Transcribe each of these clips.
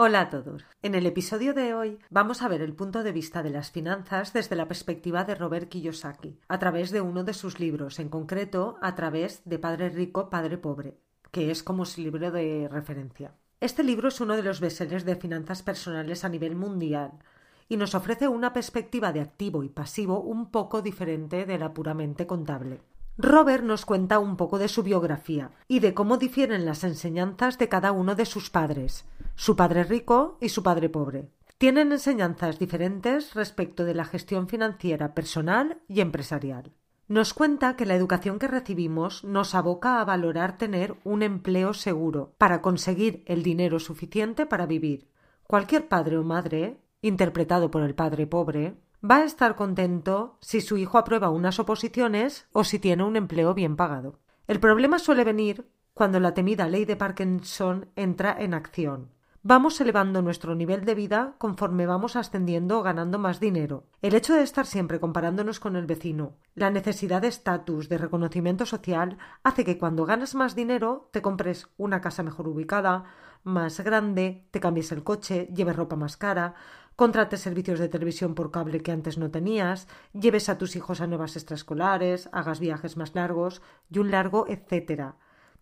Hola a todos. En el episodio de hoy vamos a ver el punto de vista de las finanzas desde la perspectiva de Robert Kiyosaki, a través de uno de sus libros, en concreto a través de Padre Rico, Padre Pobre, que es como su libro de referencia. Este libro es uno de los bestsellers de finanzas personales a nivel mundial y nos ofrece una perspectiva de activo y pasivo un poco diferente de la puramente contable. Robert nos cuenta un poco de su biografía y de cómo difieren las enseñanzas de cada uno de sus padres, su padre rico y su padre pobre. Tienen enseñanzas diferentes respecto de la gestión financiera personal y empresarial. Nos cuenta que la educación que recibimos nos aboca a valorar tener un empleo seguro para conseguir el dinero suficiente para vivir. Cualquier padre o madre, interpretado por el padre pobre, va a estar contento si su hijo aprueba unas oposiciones o si tiene un empleo bien pagado. El problema suele venir cuando la temida ley de Parkinson entra en acción. Vamos elevando nuestro nivel de vida conforme vamos ascendiendo o ganando más dinero. El hecho de estar siempre comparándonos con el vecino, la necesidad de estatus, de reconocimiento social, hace que cuando ganas más dinero te compres una casa mejor ubicada, más grande, te cambies el coche, lleves ropa más cara, contrates servicios de televisión por cable que antes no tenías, lleves a tus hijos a nuevas extraescolares, hagas viajes más largos y un largo etcétera.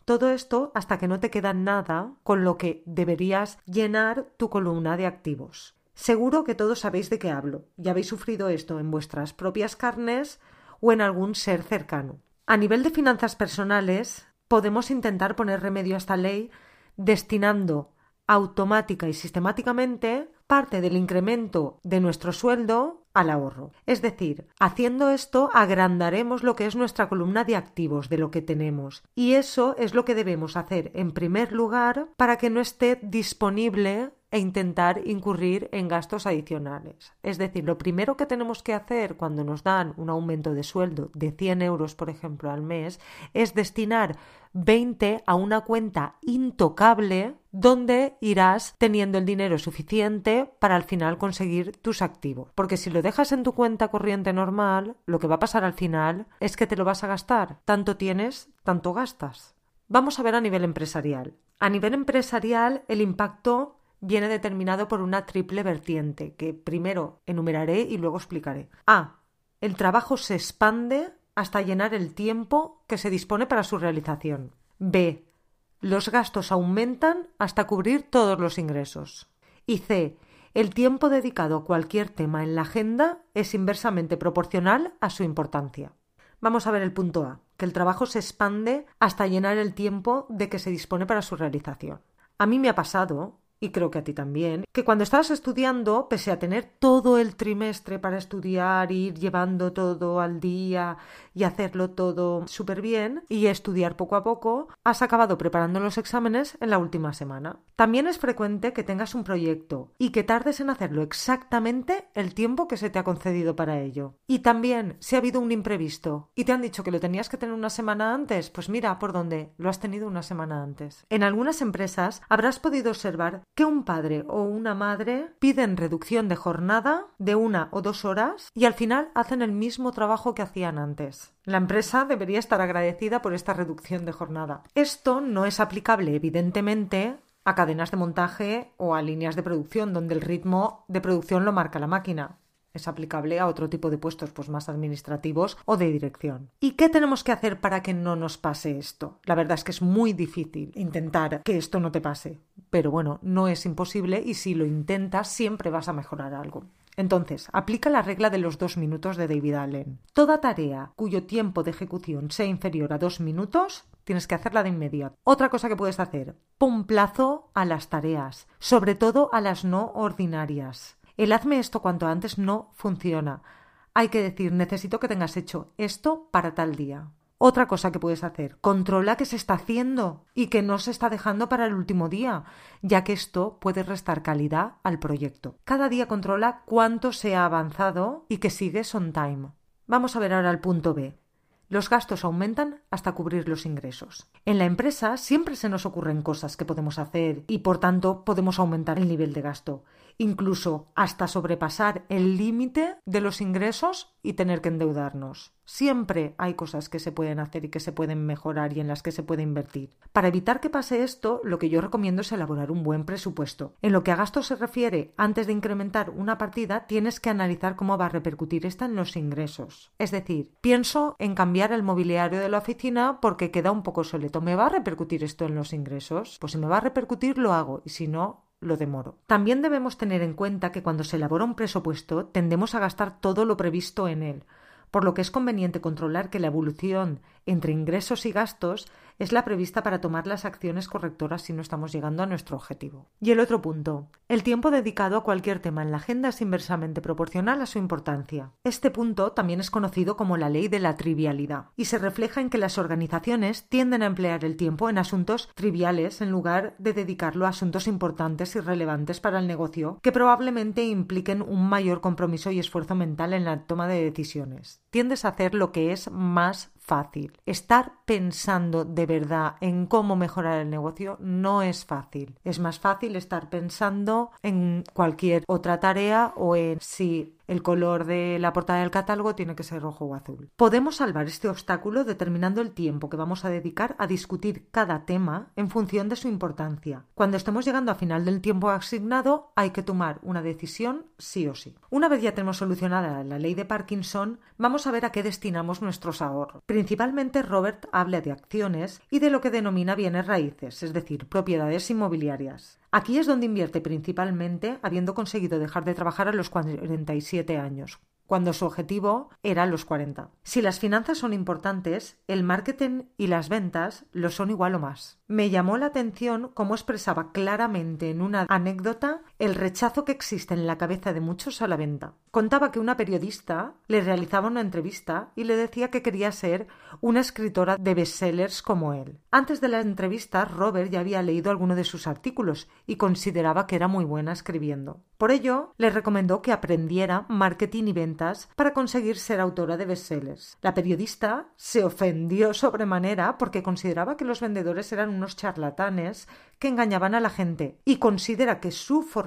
Todo esto hasta que no te queda nada con lo que deberías llenar tu columna de activos. Seguro que todos sabéis de qué hablo y habéis sufrido esto en vuestras propias carnes o en algún ser cercano. A nivel de finanzas personales, podemos intentar poner remedio a esta ley destinando automática y sistemáticamente parte del incremento de nuestro sueldo al ahorro. Es decir, haciendo esto agrandaremos lo que es nuestra columna de activos de lo que tenemos. Y eso es lo que debemos hacer en primer lugar para que no esté disponible e intentar incurrir en gastos adicionales. Es decir, lo primero que tenemos que hacer cuando nos dan un aumento de sueldo de 100 euros, por ejemplo, al mes, es destinar 20 a una cuenta intocable donde irás teniendo el dinero suficiente para al final conseguir tus activos. Porque si lo dejas en tu cuenta corriente normal, lo que va a pasar al final es que te lo vas a gastar. Tanto tienes, tanto gastas. Vamos a ver a nivel empresarial. A nivel empresarial, el impacto viene determinado por una triple vertiente que primero enumeraré y luego explicaré. A. El trabajo se expande hasta llenar el tiempo que se dispone para su realización. B. Los gastos aumentan hasta cubrir todos los ingresos. Y C. El tiempo dedicado a cualquier tema en la agenda es inversamente proporcional a su importancia. Vamos a ver el punto A, que el trabajo se expande hasta llenar el tiempo de que se dispone para su realización. A mí me ha pasado y creo que a ti también, que cuando estabas estudiando, pese a tener todo el trimestre para estudiar, ir llevando todo al día y hacerlo todo súper bien y estudiar poco a poco, has acabado preparando los exámenes en la última semana. También es frecuente que tengas un proyecto y que tardes en hacerlo exactamente el tiempo que se te ha concedido para ello. Y también, si ha habido un imprevisto y te han dicho que lo tenías que tener una semana antes, pues mira por dónde, lo has tenido una semana antes. En algunas empresas habrás podido observar que un padre o una madre piden reducción de jornada de una o dos horas y al final hacen el mismo trabajo que hacían antes. La empresa debería estar agradecida por esta reducción de jornada. Esto no es aplicable, evidentemente, a cadenas de montaje o a líneas de producción, donde el ritmo de producción lo marca la máquina es aplicable a otro tipo de puestos pues más administrativos o de dirección. ¿Y qué tenemos que hacer para que no nos pase esto? La verdad es que es muy difícil intentar que esto no te pase, pero bueno, no es imposible y si lo intentas siempre vas a mejorar algo. Entonces, aplica la regla de los dos minutos de David Allen. Toda tarea cuyo tiempo de ejecución sea inferior a dos minutos, tienes que hacerla de inmediato. Otra cosa que puedes hacer, pon plazo a las tareas, sobre todo a las no ordinarias. El hazme esto cuanto antes no funciona. Hay que decir, necesito que tengas hecho esto para tal día. Otra cosa que puedes hacer, controla que se está haciendo y que no se está dejando para el último día, ya que esto puede restar calidad al proyecto. Cada día controla cuánto se ha avanzado y que sigues on time. Vamos a ver ahora el punto B. los gastos aumentan hasta cubrir los ingresos. En la empresa siempre se nos ocurren cosas que podemos hacer y por tanto podemos aumentar el nivel de gasto, incluso hasta sobrepasar el límite de los ingresos y tener que endeudarnos. Siempre hay cosas que se pueden hacer y que se pueden mejorar y en las que se puede invertir. Para evitar que pase esto, lo que yo recomiendo es elaborar un buen presupuesto. En lo que a gastos se refiere, antes de incrementar una partida, tienes que analizar cómo va a repercutir esta en los ingresos. Es decir, pienso en cambiar el mobiliario de la oficina porque queda un poco soleto. ¿Me va a repercutir esto en los ingresos? Pues si me va a repercutir, lo hago y si no, lo demoro. También debemos tener en cuenta que cuando se elabora un presupuesto tendemos a gastar todo lo previsto en él por lo que es conveniente controlar que la evolución entre ingresos y gastos es la prevista para tomar las acciones correctoras si no estamos llegando a nuestro objetivo. Y el otro punto, el tiempo dedicado a cualquier tema en la agenda es inversamente proporcional a su importancia. Este punto también es conocido como la ley de la trivialidad y se refleja en que las organizaciones tienden a emplear el tiempo en asuntos triviales en lugar de dedicarlo a asuntos importantes y relevantes para el negocio que probablemente impliquen un mayor compromiso y esfuerzo mental en la toma de decisiones. Tiendes a hacer lo que es más fácil. Estar pensando de verdad en cómo mejorar el negocio no es fácil. Es más fácil estar pensando en cualquier otra tarea o en si el color de la portada del catálogo tiene que ser rojo o azul. Podemos salvar este obstáculo determinando el tiempo que vamos a dedicar a discutir cada tema en función de su importancia. Cuando estemos llegando a final del tiempo asignado, hay que tomar una decisión sí o sí. Una vez ya tenemos solucionada la ley de Parkinson, vamos a ver a qué destinamos nuestros ahorros. Principalmente Robert habla de acciones y de lo que denomina bienes raíces, es decir, propiedades inmobiliarias. Aquí es donde invierte principalmente, habiendo conseguido dejar de trabajar a los 47 años, cuando su objetivo era los 40. Si las finanzas son importantes, el marketing y las ventas lo son igual o más. Me llamó la atención cómo expresaba claramente en una anécdota el rechazo que existe en la cabeza de muchos a la venta. Contaba que una periodista le realizaba una entrevista y le decía que quería ser una escritora de bestsellers como él. Antes de la entrevista, Robert ya había leído alguno de sus artículos y consideraba que era muy buena escribiendo. Por ello, le recomendó que aprendiera marketing y ventas para conseguir ser autora de bestsellers. La periodista se ofendió sobremanera porque consideraba que los vendedores eran unos charlatanes que engañaban a la gente y considera que su formación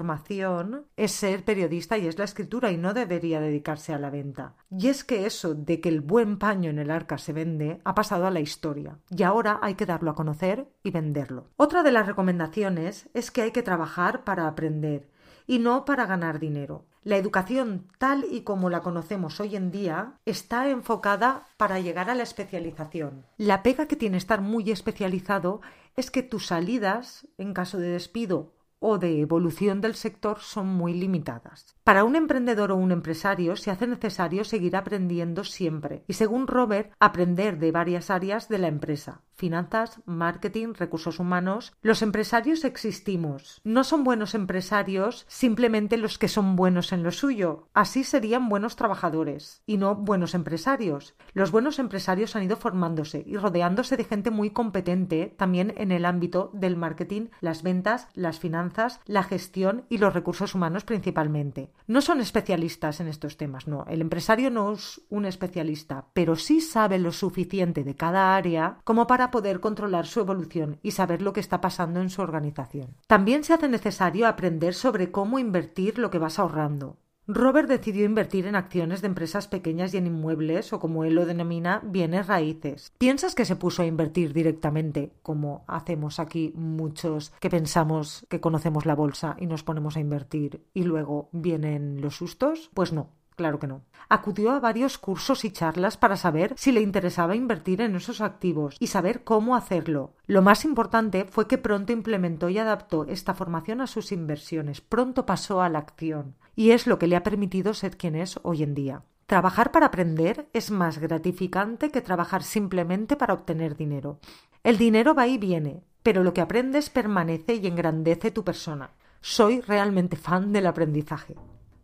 es ser periodista y es la escritura y no debería dedicarse a la venta. Y es que eso de que el buen paño en el arca se vende ha pasado a la historia y ahora hay que darlo a conocer y venderlo. Otra de las recomendaciones es que hay que trabajar para aprender y no para ganar dinero. La educación tal y como la conocemos hoy en día está enfocada para llegar a la especialización. La pega que tiene estar muy especializado es que tus salidas, en caso de despido o de evolución del sector son muy limitadas. Para un emprendedor o un empresario se hace necesario seguir aprendiendo siempre y, según Robert, aprender de varias áreas de la empresa finanzas, marketing, recursos humanos. Los empresarios existimos. No son buenos empresarios simplemente los que son buenos en lo suyo. Así serían buenos trabajadores y no buenos empresarios. Los buenos empresarios han ido formándose y rodeándose de gente muy competente también en el ámbito del marketing, las ventas, las finanzas, la gestión y los recursos humanos principalmente. No son especialistas en estos temas, no. El empresario no es un especialista, pero sí sabe lo suficiente de cada área como para poder controlar su evolución y saber lo que está pasando en su organización. También se hace necesario aprender sobre cómo invertir lo que vas ahorrando. Robert decidió invertir en acciones de empresas pequeñas y en inmuebles, o como él lo denomina, bienes raíces. ¿Piensas que se puso a invertir directamente, como hacemos aquí muchos que pensamos que conocemos la bolsa y nos ponemos a invertir y luego vienen los sustos? Pues no. Claro que no. Acudió a varios cursos y charlas para saber si le interesaba invertir en esos activos y saber cómo hacerlo. Lo más importante fue que pronto implementó y adaptó esta formación a sus inversiones, pronto pasó a la acción, y es lo que le ha permitido ser quien es hoy en día. Trabajar para aprender es más gratificante que trabajar simplemente para obtener dinero. El dinero va y viene, pero lo que aprendes permanece y engrandece tu persona. Soy realmente fan del aprendizaje.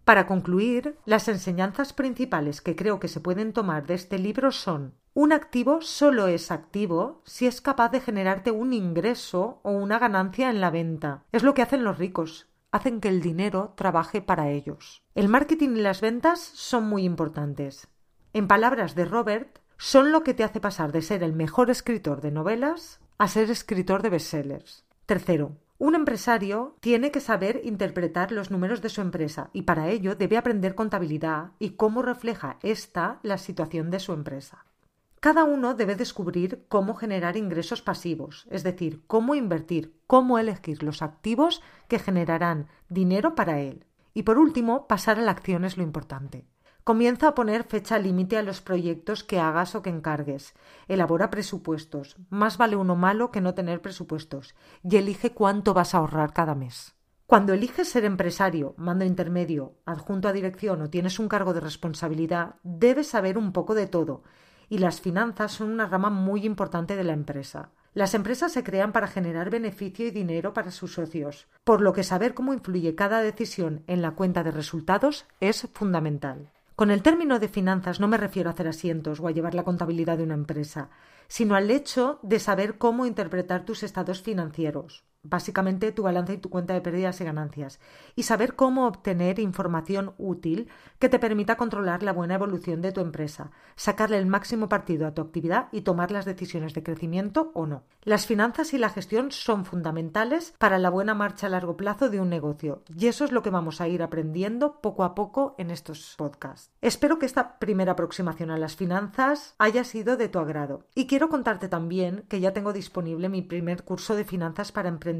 Para concluir, las enseñanzas principales que creo que se pueden tomar de este libro son un activo solo es activo si es capaz de generarte un ingreso o una ganancia en la venta. Es lo que hacen los ricos, hacen que el dinero trabaje para ellos. El marketing y las ventas son muy importantes. En palabras de Robert, son lo que te hace pasar de ser el mejor escritor de novelas a ser escritor de bestsellers. Tercero, un empresario tiene que saber interpretar los números de su empresa y para ello debe aprender contabilidad y cómo refleja esta la situación de su empresa. Cada uno debe descubrir cómo generar ingresos pasivos, es decir, cómo invertir, cómo elegir los activos que generarán dinero para él. Y por último, pasar a la acción es lo importante. Comienza a poner fecha límite a los proyectos que hagas o que encargues. Elabora presupuestos. Más vale uno malo que no tener presupuestos. Y elige cuánto vas a ahorrar cada mes. Cuando eliges ser empresario, mando intermedio, adjunto a dirección o tienes un cargo de responsabilidad, debes saber un poco de todo. Y las finanzas son una rama muy importante de la empresa. Las empresas se crean para generar beneficio y dinero para sus socios, por lo que saber cómo influye cada decisión en la cuenta de resultados es fundamental. Con el término de finanzas no me refiero a hacer asientos o a llevar la contabilidad de una empresa, sino al hecho de saber cómo interpretar tus estados financieros, básicamente tu balance y tu cuenta de pérdidas y ganancias, y saber cómo obtener información útil que te permita controlar la buena evolución de tu empresa, sacarle el máximo partido a tu actividad y tomar las decisiones de crecimiento o no. Las finanzas y la gestión son fundamentales para la buena marcha a largo plazo de un negocio, y eso es lo que vamos a ir aprendiendo poco a poco en estos podcasts. Espero que esta primera aproximación a las finanzas haya sido de tu agrado, y quiero contarte también que ya tengo disponible mi primer curso de finanzas para emprendedores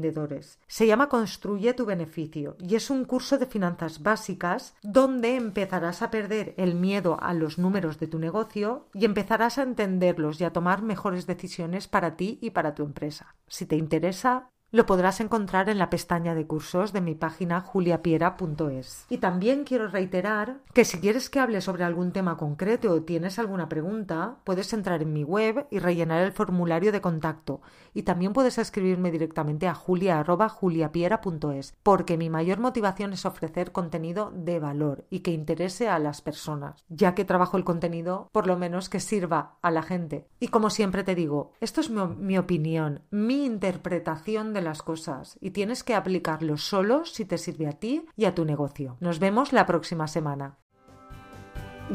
se llama Construye tu beneficio y es un curso de finanzas básicas donde empezarás a perder el miedo a los números de tu negocio y empezarás a entenderlos y a tomar mejores decisiones para ti y para tu empresa. Si te interesa, lo podrás encontrar en la pestaña de cursos de mi página juliapiera.es. Y también quiero reiterar que si quieres que hable sobre algún tema concreto o tienes alguna pregunta, puedes entrar en mi web y rellenar el formulario de contacto. Y también puedes escribirme directamente a julia.juliapiera.es, porque mi mayor motivación es ofrecer contenido de valor y que interese a las personas, ya que trabajo el contenido por lo menos que sirva a la gente. Y como siempre te digo, esto es mi, opinión, mi interpretación las cosas y tienes que aplicarlo solo si te sirve a ti y a tu negocio. Nos vemos la próxima semana.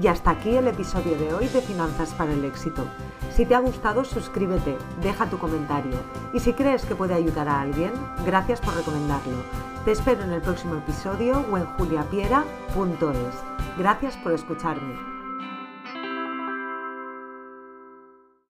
Y hasta aquí el episodio de hoy de Finanzas para el Éxito. Si te ha gustado, suscríbete, deja tu comentario y si crees que puede ayudar a alguien, gracias por recomendarlo. Te espero en el próximo episodio o en juliapiera.es. Gracias por escucharme.